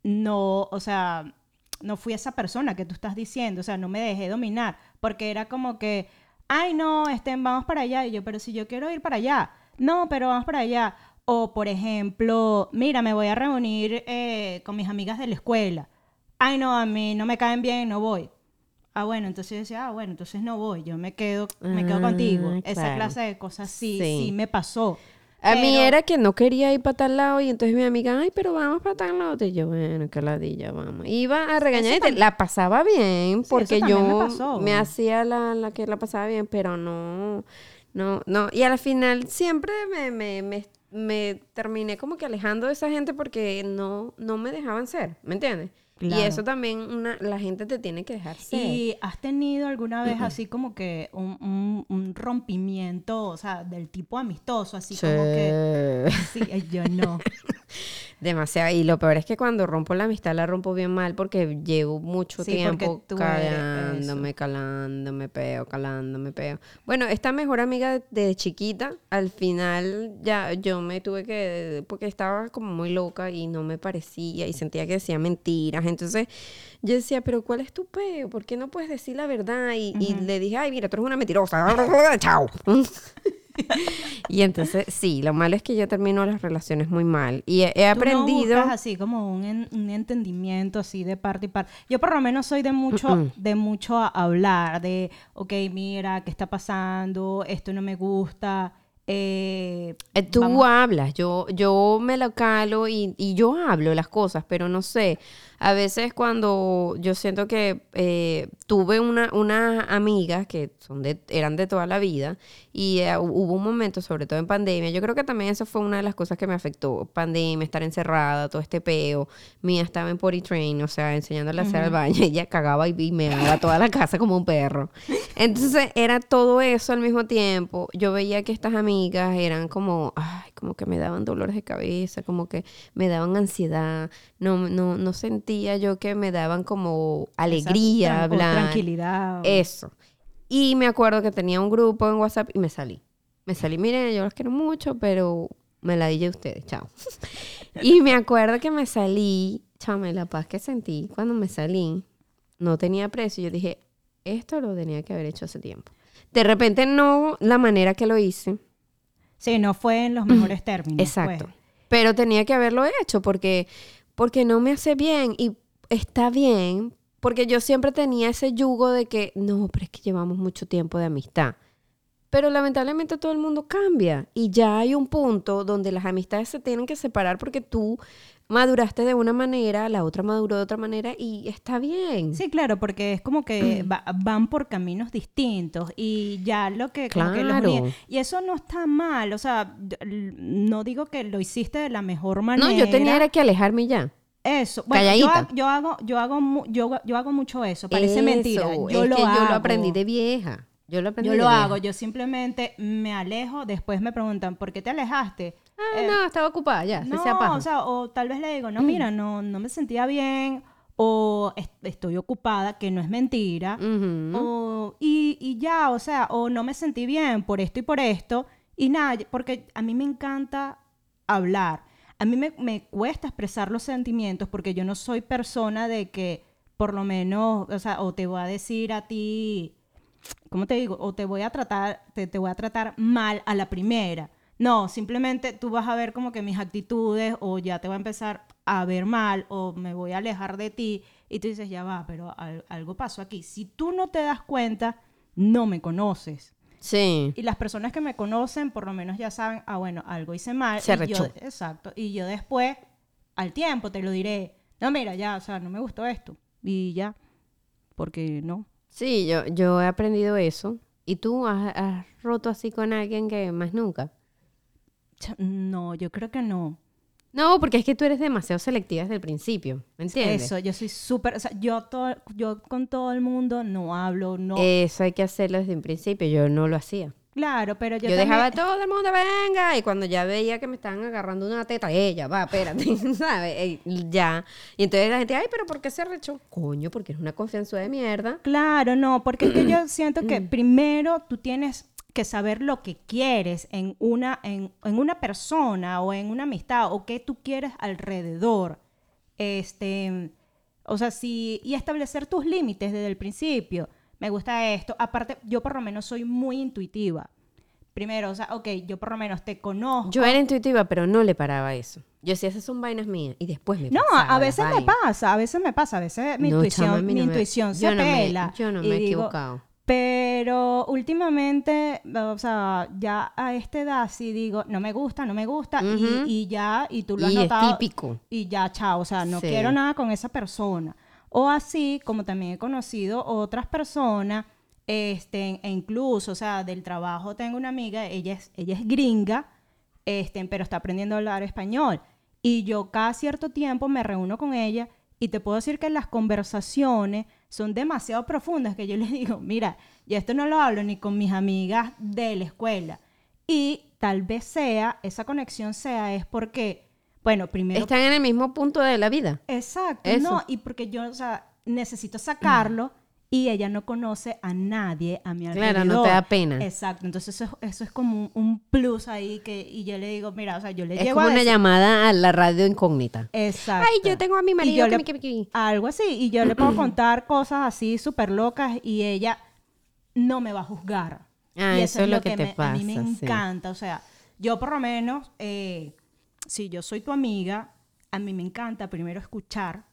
no, o sea, no fui esa persona que tú estás diciendo, o sea, no me dejé dominar, porque era como que, ay, no, este, vamos para allá, y yo, pero si yo quiero ir para allá, no, pero vamos para allá. O, por ejemplo, mira, me voy a reunir eh, con mis amigas de la escuela. Ay, no, a mí no me caen bien, no voy. Ah, bueno, entonces yo decía, ah, bueno, entonces no voy, yo me quedo, me quedo Ah, contigo. Esa claro. clase de cosas sí, Sí. sí, me pasó. A mí era que no quería ir para tal lado y entonces mi amiga, ay, pero vamos para tal lado. Y yo, bueno, que ladilla, vamos. Iba a regañar y te- tam- la pasaba bien porque también me yo pasó. me hacía la, la que la pasaba bien, pero no, no, no. Y al final siempre me, me, me, me terminé como que alejando de esa gente porque no, no me dejaban ser, ¿me entiendes? Y eso también una, la gente te tiene que dejar ser. ¿Y has tenido alguna vez así como que un, un- un rompimiento, o sea, del tipo amistoso, así como que... Sí, eh, yo no. Demasiado. Y lo peor es que cuando rompo la amistad la rompo bien mal porque llevo mucho Sí, tiempo calándome, calándome, peo, calándome, peo. Bueno, esta mejor amiga de- chiquita, al final ya yo me tuve que, porque estaba como muy loca y no me parecía y sentía que decía mentiras. Entonces yo decía, pero ¿cuál es tu peo? ¿Por qué no puedes decir la verdad? Y, y le dije, ay, mira, tú eres una mentirosa. Chao. y entonces, sí, lo malo es que yo termino las relaciones muy mal. Y he, he no aprendido. buscas así como un, en- un entendimiento así de parte y parte. Yo por lo menos soy de mucho, de mucho a- hablar, de, ok, mira, ¿qué está pasando? Esto no me gusta. eh, Eh, Tú vamos- hablas, yo, yo me lo calo y, y yo hablo las cosas, pero no sé. A veces cuando yo siento que eh, tuve una, unas amigas que son de, eran de toda la vida y eh, hu- hubo un momento, sobre todo en pandemia, yo creo que también eso fue una de las cosas que me afectó. Pandemia, estar encerrada, todo este peo. Mía estaba en potty train, o sea, enseñándole a hacer al baño. Ella cagaba y, y meaba toda la casa como un perro. Entonces era todo eso al mismo tiempo. Yo veía que estas amigas eran como, ay, como que me daban dolores de cabeza, como que me daban ansiedad. No, no, no sentía yo que me daban como alegría tranquilidad. o- Eso. Y me acuerdo que tenía un grupo en WhatsApp y me salí. Me salí, miren, yo los quiero mucho, pero me la dije ustedes, chao. y me acuerdo que me salí, chame, la paz que sentí cuando me salí, no tenía precio. Yo dije, esto lo tenía que haber hecho hace tiempo. De repente no la manera que lo hice, Sí, no fue en los mejores términos. Exacto. pues. Pero tenía que haberlo hecho porque, porque no me hace bien y está bien porque yo siempre tenía ese yugo de que no, pero es que llevamos mucho tiempo de amistad. Pero lamentablemente todo el mundo cambia y ya hay un punto donde las amistades se tienen que separar porque tú maduraste de una manera, la otra maduró de otra manera y está bien. Sí, claro, porque es como que va- van por caminos distintos y ya lo que, como que los Claro. unía- Y eso no está mal, o sea, no digo que lo hiciste de la mejor manera. no, yo tenía era que alejarme ya. Eso. Bueno, yo, yo hago, yo hago, yo, yo hago mucho eso. Parece Eso, mentira. Yo es lo que hago. yo lo aprendí de vieja. Yo lo aprendí Yo lo hago. Yo simplemente me alejo. Después me preguntan, ¿por qué te alejaste? Ah, Eh, no, estaba ocupada ya. se No, paja. o sea, o tal vez le digo, no, mira, no, no me sentía bien, o est- estoy ocupada, que no es mentira, o, y, y ya, o sea, o no me sentí bien por esto y por esto, y nada, porque a mí me encanta hablar. A mí me, me cuesta expresar los sentimientos porque yo no soy persona de que, por lo menos, o sea, o te voy a decir a ti, ¿cómo te digo? O te voy a tratar, te, te voy a tratar mal a la primera. No, simplemente tú vas a ver como que mis actitudes o ya te va a empezar a ver mal o me voy a alejar de ti y tú dices, ya va, pero al- algo pasó aquí. Si tú no te das cuenta, no me conoces. Sí. Y las personas que me conocen, por lo menos ya saben, ah, bueno, algo hice mal. Se y yo- exacto. Y yo después, al tiempo, te lo diré. No, mira, ya, o sea, no me gustó esto. Y ya. Porque no. Sí, yo, yo he aprendido eso. ¿Y tú has, has roto así con alguien que más nunca? No, yo creo que no. No, porque es que tú eres demasiado selectiva desde el principio, ¿me entiendes? Eso, yo soy súper, o sea, yo, todo, yo con todo el mundo no hablo, no. Eso hay que hacerlo desde un principio. Yo no lo hacía. Claro, pero yo, Yo, también- dejaba a todo el mundo, venga, y cuando ya veía que me estaban agarrando una teta, ella, va, espérate, ¿sabes? Ya. Y entonces la gente, ay, pero ¿por qué se arrechó? Coño, porque es una confianza de mierda. Claro, no, porque es que yo siento que Mm. primero tú tienes que saber lo que quieres en una, en, en una persona o en una amistad o qué tú quieres alrededor. Este, o sea, si, y establecer tus límites desde el principio. Me gusta esto. Aparte, yo por lo menos soy muy intuitiva. Primero, o sea, ok, yo por lo menos te conozco. Yo era intuitiva, pero no le paraba eso. Yo decía, esas son vainas mías. Y después me No, a veces me vainas. pasa, a veces me pasa, a veces mi No, intuición, chama, mi no me- intuición se yo no me- pela. yo no me he digo, equivocado. Pero últimamente, o sea, ya a esta edad sí digo, no me gusta, no me gusta, y- ya, y tú lo has Y es típico. Y ya, chao, o sea, no Sí. quiero nada con esa persona. O así, como también he conocido otras personas, este, e incluso, o sea, del trabajo tengo una amiga, ella es, ella es gringa, este, pero está aprendiendo a hablar español. Y yo cada cierto tiempo me reúno con ella y te puedo decir que las conversaciones son demasiado profundas que yo les digo, mira, yo esto no lo hablo ni con mis amigas de la escuela. Y tal vez sea, esa conexión sea, es porque, bueno, primero Están en el mismo punto de la vida. Exacto, Eso. no, y porque yo, o sea, necesito sacarlo y ella no conoce a nadie a mi alrededor. Claro, no te da pena. Exacto, entonces eso, es- eso es como un, un plus ahí que, y yo le digo, mira, o sea, yo le Es llego como a una decir- llamada a la radio incógnita. Exacto. Ay, yo tengo a mi marido que le- me que- que- Algo así, y yo le puedo contar cosas así súper locas y ella no me va a juzgar. Ah, y eso es lo que te me- a mí me pasa, sí. encanta, o sea, yo por lo menos, eh, si yo soy tu amiga, a mí me encanta primero escuchar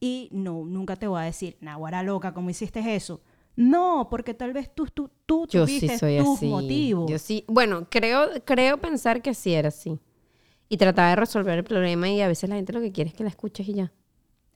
y no, nunca te voy a decir, naguara loca, ¿cómo hiciste eso? No, porque tal vez tú, tú, tú Yo sí tuviste soy tus así. motivos. Yo sí, bueno, creo, creo pensar que sí era así. Y trataba de resolver el problema y a veces la gente lo que quiere es que la escuches y ya.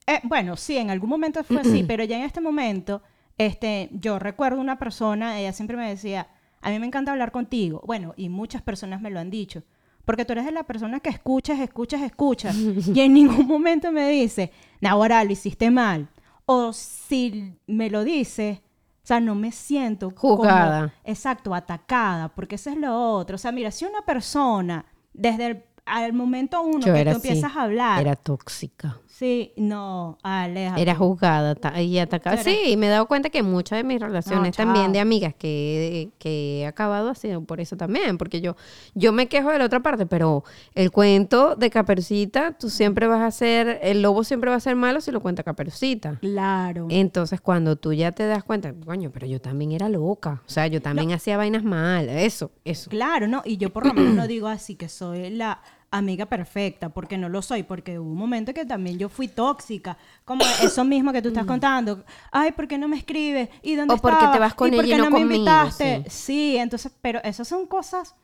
Eh, bueno, sí, en algún momento fue así, pero ya en este momento, este, yo recuerdo una persona, ella siempre me decía, a mí me encanta hablar contigo. Bueno, y muchas personas me lo han dicho. Porque tú eres de la persona que escuchas, escuchas, escuchas. y en ningún momento me dice, ahora lo hiciste mal. O si me lo dice, o sea, no me siento como- Juzgada. exacto, atacada, porque eso es lo otro. O sea, mira, si una persona, desde el al momento uno Yo que tú así. empiezas a hablar, Era tóxica. Sí, no, aléjate. Era juzgada y atacada. Sí, y me he dado cuenta que muchas de mis relaciones chao. también de amigas que, que he acabado así por eso también. Porque yo, yo me quejo de la otra parte, pero el cuento de Caperucita, tú siempre vas a ser, el lobo siempre va a ser malo si lo cuenta Caperucita. Claro. Entonces, cuando tú ya te das cuenta, coño, pero yo también era loca. O sea, yo también hacía vainas mal. Eso, eso. Claro, ¿no? Y yo por lo menos no digo así que soy la amiga perfecta, porque no lo soy, porque hubo un momento que también yo fui tóxica, como eso mismo que tú estás contando. Ay, ¿por qué no me escribes? ¿Y dónde O porque estaba? te vas con ¿Y por y qué no me conmigo? invitaste? Sí. Sí. entonces, pero esas son cosas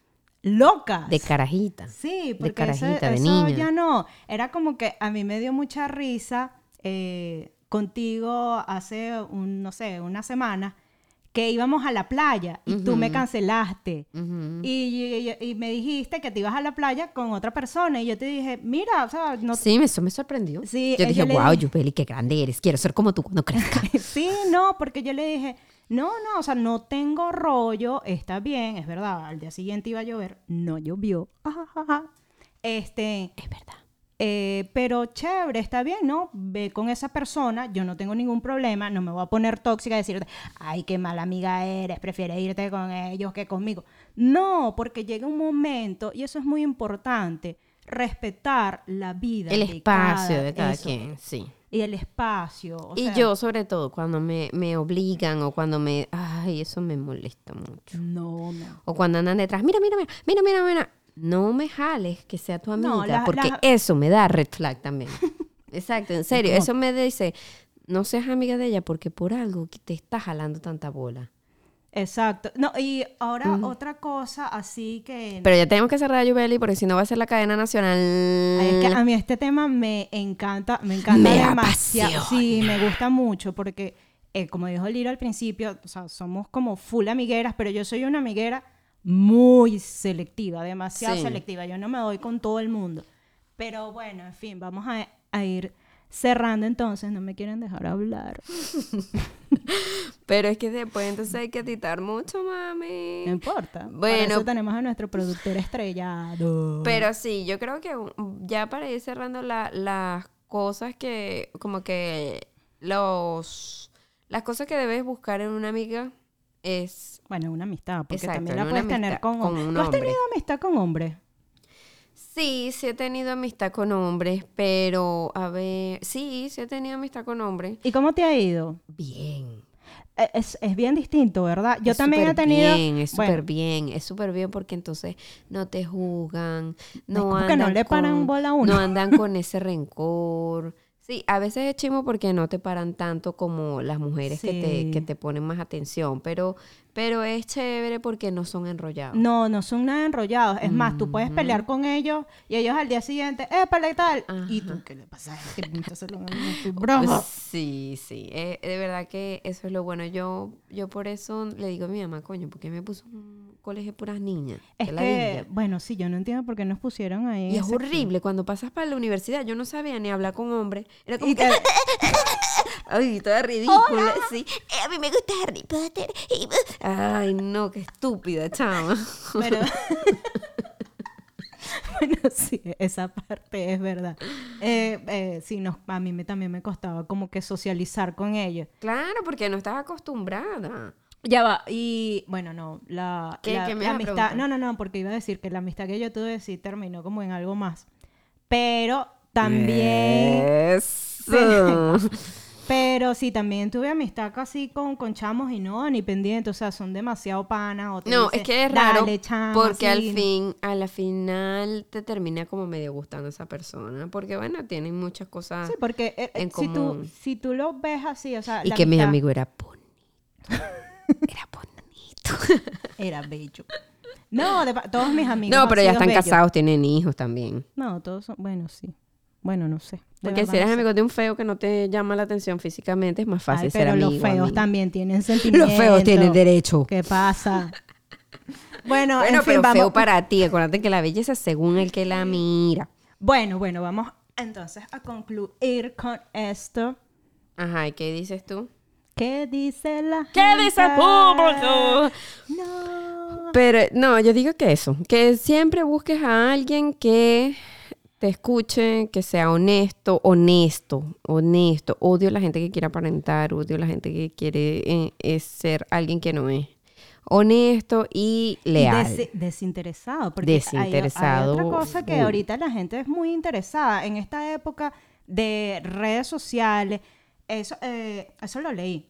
locas. De carajita. Sí, De porque eso- carajita, de eso niña. ya no. Era como que a mí me dio mucha risa eh, contigo hace, un, no sé, una semana que íbamos a la playa y tú me cancelaste. Y, y- y me dijiste que te ibas a la playa con otra persona y yo te dije, mira, o sea, no... Sí, eso me sorprendió. Sí, yo eh, dije, yo wow, dije- Yupeli, qué grande eres. Quiero ser como tú cuando crezca. sí, no, porque yo le dije, no, no, o sea, no tengo rollo, está bien, es verdad, al día siguiente iba a llover, no llovió. Este, es verdad. Eh, pero chévere, está bien, ¿no? Ve con esa persona, yo no tengo ningún problema, no me voy a poner tóxica y decirte, ay, qué mala amiga eres, prefieres irte con ellos que conmigo. No, porque llega un momento, y eso es muy importante, respetar la vida. El de espacio de cada eso, quien, sí. Y el espacio. o y sea, yo, sobre todo, cuando me, me obligan o cuando me... Ay, eso me molesta mucho. No, no. O cuando andan detrás, mira, mira, mira, mira, mira, mira. No me jales que sea tu amiga, No, la- porque la- eso me da red flag también. Exacto, en serio. Eso me dice, no seas amiga de ella porque por algo te está jalando tanta bola. Exacto. No, y ahora otra cosa así que... Pero ya tenemos que cerrar a Yubeli porque si no va a ser la cadena nacional. Ay, es que a mí este tema me encanta, me encanta Me demasiado. apasiona. Sí, me gusta mucho porque, eh, como dijo Lira al principio, o sea, somos como full amigueras, pero yo soy una amiguera muy selectiva, demasiado Sí. selectiva. Yo no me doy con todo el mundo. Pero bueno, en fin, vamos a, a ir cerrando entonces. No me quieren dejar hablar. Pero es que después entonces hay que editar mucho, mami. No importa. Para Bueno. eso tenemos a nuestro productor estrellado. Pero sí, yo creo que ya para ir cerrando la- las cosas que, como que los, las cosas que debes buscar en una amiga es, Bueno, una amistad, porque Exacto, también la puedes tener con, con hombres. un ¿Tú has tenido amistad con hombres? sí, sí he tenido amistad con hombres, pero a ver, sí, sí he tenido amistad con hombres. ¿Y cómo te ha ido? Bien. Eh, Es, es bien distinto, ¿verdad? Yo Es también he súper tenido... Bien, es bueno, súper bien, es súper bien porque entonces no te juzgan, no como andan que no le paran con- bola a uno. No andan con ese rencor. Sí, a veces es chimo porque no te paran tanto como las mujeres que, te, que te ponen más atención, pero, pero es chévere porque no son enrollados. No, no son nada enrollados. Es más, tú puedes pelear con ellos y ellos al día siguiente, ¡épale tal! Y tú, ¿qué le pasa a este? Broma. Sí, sí, eh, de verdad que eso es lo bueno. Yo, yo por eso le digo a mi mamá, coño, porque me puso un colegio de puras niñas. Es que, bueno, sí, yo no entiendo por qué nos pusieron ahí. Y es horrible cuando pasas para la universidad. Yo no sabía ni hablar con hombres. Era como Y que, ay, toda ridícula. Sí, "Eh, a mí me gusta Harry Potter. y- Ay, no, qué estúpida, chama. Pero... bueno, sí, esa parte es verdad. Eh, eh, sí, nos, a mí me, también me costaba como que socializar con ellos. Claro, porque no estás acostumbrada. Ya va, y bueno, no, la, ¿Qué- la- qué me la amistad, no, no, no, porque iba a decir que la amistad que yo tuve sí terminó como en algo más. Pero también, Eso. pero sí, también tuve amistad casi con, con chamos y no, ni pendiente, o sea, son demasiado panas. No, es que es raro porque al fin, a la final te termina como medio gustando esa persona, porque bueno, tienen muchas cosas Sí, porque eh, en si, tú, común. si tú lo ves así, o sea, y la que mi amigo era bonito. Era bonito. era bello. No, de todos mis amigos. No, han pero ya sido están bellos. casados, tienen hijos también. No, todos son, bueno, sí. Bueno, no sé. de Porque verdad si eres no sé. amigo de un feo que no te llama la atención físicamente, es más fácil Ay, ser pero amigo. los feos amigo. también tienen sentimientos. Los feos tienen derecho. ¿Qué pasa? Bueno, Bueno, en fin, pero vamos. feo para ti. Acuérdate que la belleza es según el que la mira. Bueno, bueno, vamos entonces a concluir con esto. Ajá, ¿y qué dices tú? ¿Qué dice la ¿Qué dice el público? No. Pero no, yo digo que eso, que siempre busques a alguien que te escuche, que sea honesto, honesto, honesto. Odio a la gente que quiere aparentar, odio a la gente que quiere eh, eh, ser alguien que no es. Honesto y leal. Des- desinteresado. Porque hay- Desinteresado, Hay, otra cosa que ahorita la gente es muy interesada. En esta época de redes sociales, eso, eh, eso lo leí.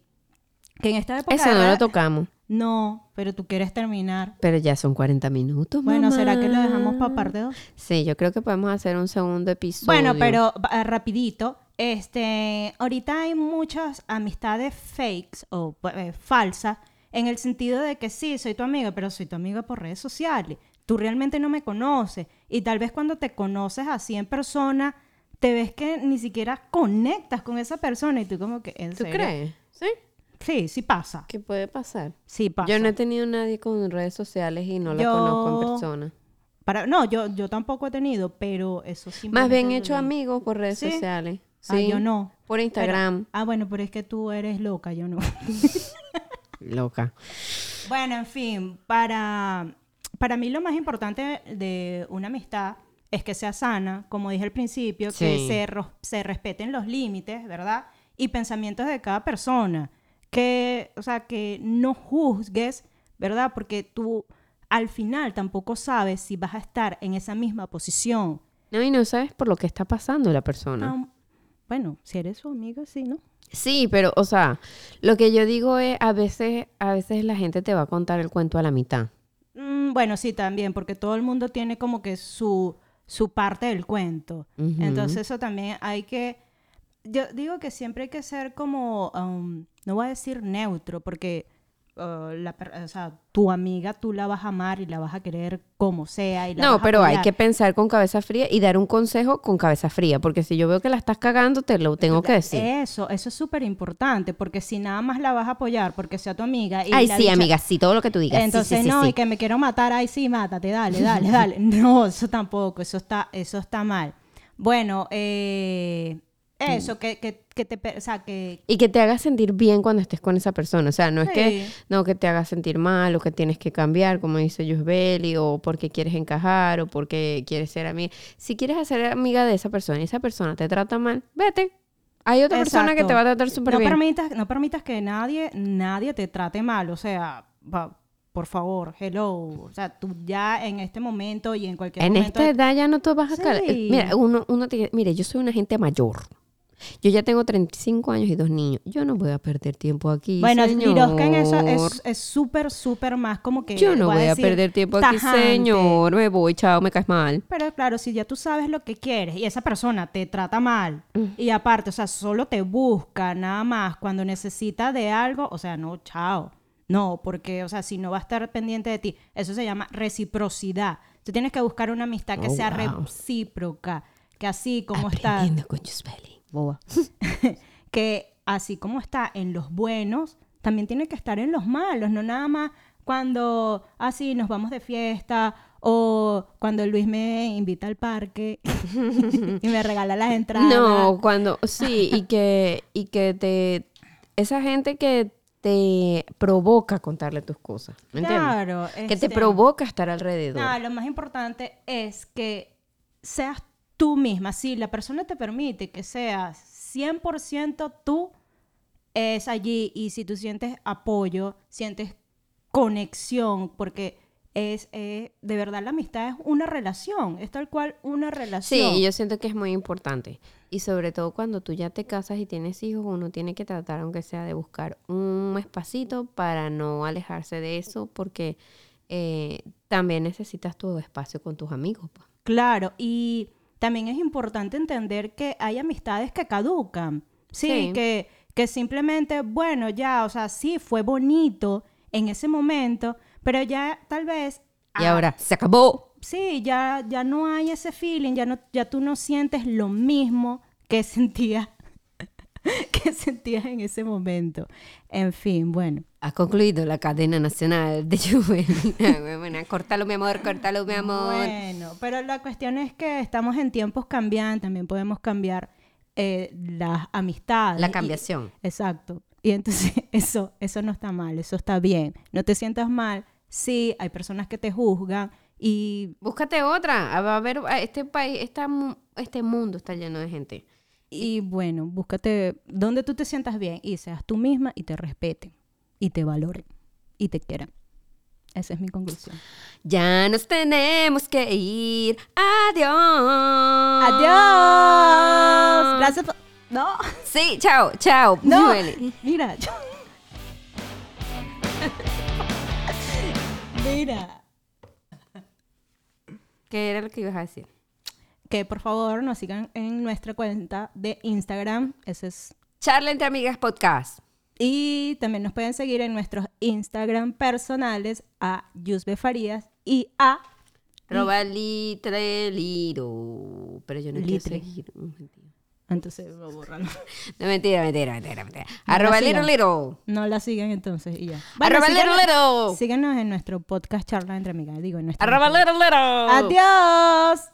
Que en esta época. Eso no lo tocamos, No, pero tú quieres terminar. pero ya son 40 minutos. Bueno, ¿será que lo mamá. dejamos para parte 2? Sí, yo creo que podemos hacer un segundo episodio. Bueno, pero ah, rapidito. Este, ahorita hay muchas amistades fakes o eh, falsas en el sentido de que sí, soy tu amiga, pero soy tu amiga por redes sociales. Tú realmente no me conoces y tal vez cuando te conoces así en persona te ves que ni siquiera conectas con esa persona y tú como que en ¿Tú serio? crees? Sí. Sí, sí pasa. ¿Qué puede pasar? Sí pasa. Yo no he tenido nadie con redes sociales y no la Yo- conozco en persona. Para, no, yo, yo tampoco he tenido, pero eso sí. Más bien he hecho amigos por redes ¿Sí? sociales. Ah, Sí. yo no. Por Instagram. Pero- ah, bueno, pero es que tú eres loca, yo no. Loca. Bueno, en fin, para, para mí lo más importante de una amistad es que sea sana, como dije al principio, que se, se respeten los límites, ¿verdad? Y pensamientos de cada persona. Que, o sea, que no juzgues, ¿verdad? Porque tú al final tampoco sabes si vas a estar en esa misma posición. No, y no sabes por lo que está pasando la persona. Bueno, si eres su amiga, sí, ¿no? Sí, pero, o sea, lo que yo digo es, a veces, a veces la gente te va a contar el cuento a la mitad. Mm, bueno, sí, también, porque todo el mundo tiene como que su, su parte del cuento. Entonces eso también hay que... Yo digo que siempre hay que ser como, um, no voy a decir neutro, porque uh, la per- o sea, tu amiga tú la vas a amar y la vas a querer como sea. Y la No, vas a pero hay que pensar con cabeza fría y dar un consejo con cabeza fría, porque si yo veo que la estás cagando, te lo tengo que decir. Eso, eso es súper importante, porque si nada más la vas a apoyar porque sea tu amiga. Y Ay, sí, amiga, sí, todo lo que tú digas. Entonces, sí, sí, no, sí. y que me quiero matar, ay, sí, mátate, dale, dale, dale. No, eso tampoco, eso está, eso está mal. Bueno, eh, eso, que, que, que te, o sea, que... Y que te haga sentir bien cuando estés con esa persona. O sea, no es que no que te haga sentir mal o que tienes que cambiar, como dice Yusbeli, o porque quieres encajar o porque quieres ser amiga. Si quieres ser amiga de esa persona y esa persona te trata mal, vete. Hay otra persona que te va a tratar súper no bien. Permitas, no permitas que nadie, nadie te trate mal, o sea, va, por favor, hello. O sea, tú ya en este momento y en cualquier En momento... esta edad ya no te vas a... Sí. Mira, uno, uno te- mire, yo soy una gente mayor. Yo ya tengo 35 años y dos niños. Yo no voy a perder tiempo aquí, Bueno, en eso es es súper, súper más como que... Yo no voy a, decir, perder tiempo aquí, señor. Me voy, chao, me caes mal. Pero claro, si ya tú sabes lo que quieres y esa persona te trata mal Mm. y aparte, o sea, solo te busca nada más cuando necesita de algo, o sea, no, chao. No, porque, o sea, si no va a estar pendiente de ti, eso se llama reciprocidad. Tú tienes que buscar una amistad que Oh, sea wow. recíproca, que así como está, Aprendiendo con Yusbeli. Boba, que así como está en los buenos, también tiene que estar en los malos, no nada más cuando así nos vamos de fiesta o cuando Luis me invita al parque y me regala las entradas. No, cuando, sí, y que, y que te, esa gente que te provoca contarle tus cosas, ¿me entiendes? Claro, Que te provoca estar alrededor. No, lo más importante es que seas tú misma. Si la persona te permite que seas 100% tú, es allí. Y si tú sientes apoyo, sientes conexión, porque es, eh, de verdad la amistad es una relación, es tal cual una relación. Sí, yo siento que es muy importante. Y sobre todo cuando tú ya te casas y tienes hijos, uno tiene que tratar, aunque sea, de buscar un espacito para no alejarse de eso, porque eh, también necesitas tu espacio con tus amigos. pues. Claro, y también es importante entender que hay amistades que caducan. Sí, Sí. Que, que simplemente, bueno, ya, o sea, sí, fue bonito en ese momento, pero ya tal vez... Y ah, ahora, se acabó. Sí, ya, ya no hay ese feeling, ya, no, ya tú no sientes lo mismo que sentías, que sentías en ese momento. En fin, bueno. Ha concluido la cadena nacional de Juvenil. bueno, córtalo, mi amor, córtalo, mi amor. Bueno, pero la cuestión es que estamos en tiempos cambiantes, también podemos cambiar eh, las amistades. La y- cambiación. exacto. Y entonces eso, eso no está mal, eso está bien. No te sientas mal. Sí, hay personas que te juzgan y, Búscate otra. Va a haber, este país, esta este mundo está lleno de gente. Y bueno, búscate donde tú te sientas bien y seas tú misma y te respeten y te valoren y te quieran. Esa es mi conclusión. Ya nos tenemos que ir. Adiós. Adiós. Gracias. por- No. Sí, chao, chao. No. Mira. yo- Mira. ¿Qué era lo que ibas a decir? Que por favor nos sigan en nuestra cuenta de Instagram. Ese es. Charla entre amigas podcast. Y también nos pueden seguir en nuestros Instagram personales a Yusbe Farías y a Roba litre liro. Pero yo no Litre. quiero seguir. Entonces lo borran. No, mentira, mentira, mentira, mentira. No Arroba sigan. little. No la sigan entonces y ya. Arroba little síganos, little. síganos en nuestro podcast Charla entre amigas. Digo, en nuestro Arroba little little. Adiós.